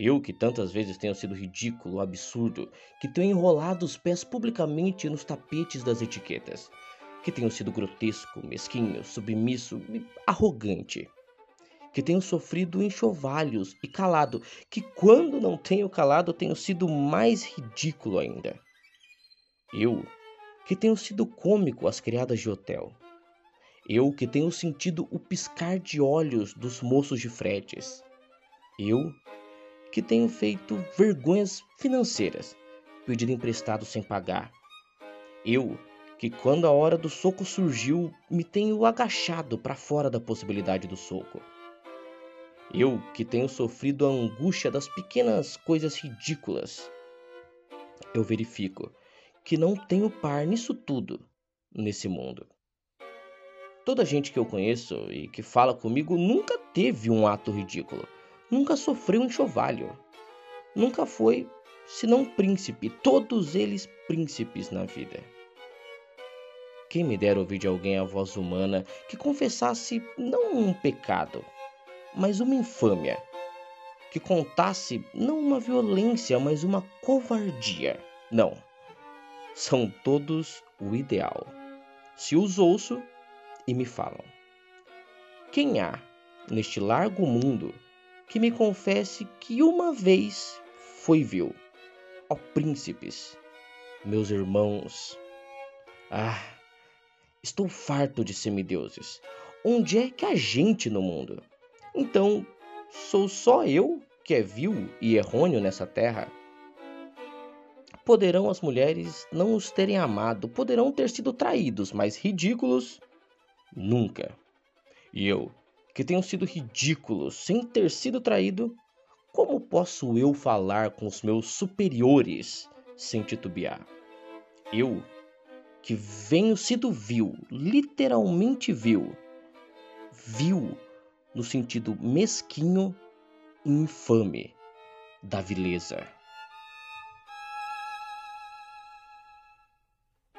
Eu que tantas vezes tenho sido ridículo, absurdo, que tenho enrolado os pés publicamente nos tapetes das etiquetas, que tenho sido grotesco, mesquinho, submisso e arrogante que tenho sofrido enxovalhos e calado, que quando não tenho calado tenho sido mais ridículo ainda. Eu, que tenho sido cômico às criadas de hotel. Eu que tenho sentido o piscar de olhos dos moços de fretes. Eu, que tenho feito vergonhas financeiras, pedido emprestado sem pagar. Eu, que quando a hora do soco surgiu, me tenho agachado para fora da possibilidade do soco. Eu que tenho sofrido a angústia das pequenas coisas ridículas, eu verifico que não tenho par nisso tudo nesse mundo. Toda gente que eu conheço e que fala comigo nunca teve um ato ridículo, nunca sofreu um enxovalho, nunca foi senão príncipe, todos eles príncipes na vida. Quem me dera ouvir de alguém a voz humana que confessasse não um pecado, mas uma infâmia, que contasse não uma violência, mas uma covardia. Não, são todos o ideal. Se os ouço e me falam. Quem há neste largo mundo que me confesse que uma vez foi vil? Ó príncipes, meus irmãos. Ah, estou farto de semideuses. Onde é que há gente no mundo? Então, sou só eu que é vil e errôneo nessa terra? Poderão as mulheres não os terem amado, poderão ter sido traídos, mas ridículos nunca. E eu, que tenho sido ridículo sem ter sido traído, como posso eu falar com os meus superiores sem titubear? Eu, que venho sido vil, literalmente vil, vil no sentido mesquinho e infame da vileza.